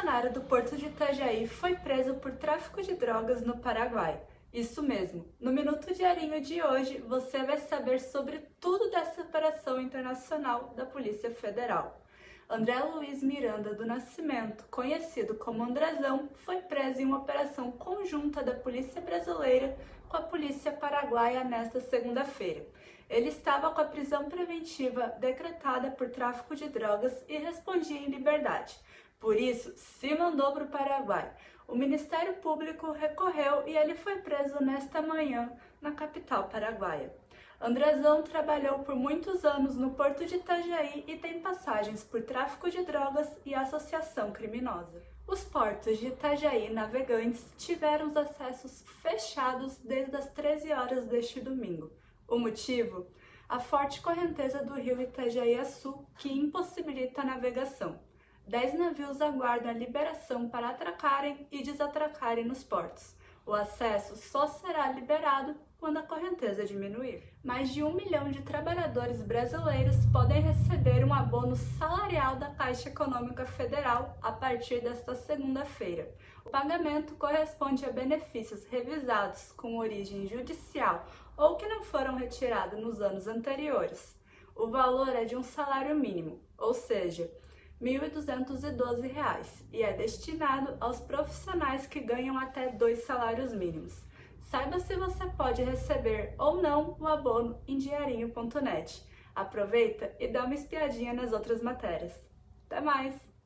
funcionário do porto de Itajaí foi preso por tráfico de drogas no Paraguai. Isso mesmo. No Minuto Diarinho de hoje, você vai saber sobre tudo dessa operação internacional da Polícia Federal. André Luiz Miranda do Nascimento, conhecido como Andrezão, foi preso em uma operação conjunta da Polícia Brasileira com a Polícia Paraguaia nesta segunda-feira. Ele estava com a prisão preventiva decretada por tráfico de drogas e respondia em liberdade. Por isso, se mandou para o Paraguai. O Ministério Público recorreu e ele foi preso nesta manhã na capital paraguaia. Andrezão trabalhou por muitos anos no porto de Itajaí e tem passagens por tráfico de drogas e associação criminosa. Os portos de Itajaí navegantes tiveram os acessos fechados desde as 13 horas deste domingo. O motivo? A forte correnteza do rio Itajaí-Açu, que impossibilita a navegação. Dez navios aguardam a liberação para atracarem e desatracarem nos portos. O acesso só será liberado quando a correnteza diminuir. Mais de um milhão de trabalhadores brasileiros podem receber um abono salarial da Caixa Econômica Federal a partir desta segunda-feira. O pagamento corresponde a benefícios revisados com origem judicial ou que não foram retirados nos anos anteriores. O valor é de um salário mínimo, ou seja, R$ 1.212 e é destinado aos profissionais que ganham até dois salários mínimos. Saiba se você pode receber ou não o abono em diarinho.net. Aproveita e dá uma espiadinha nas outras matérias. Até mais!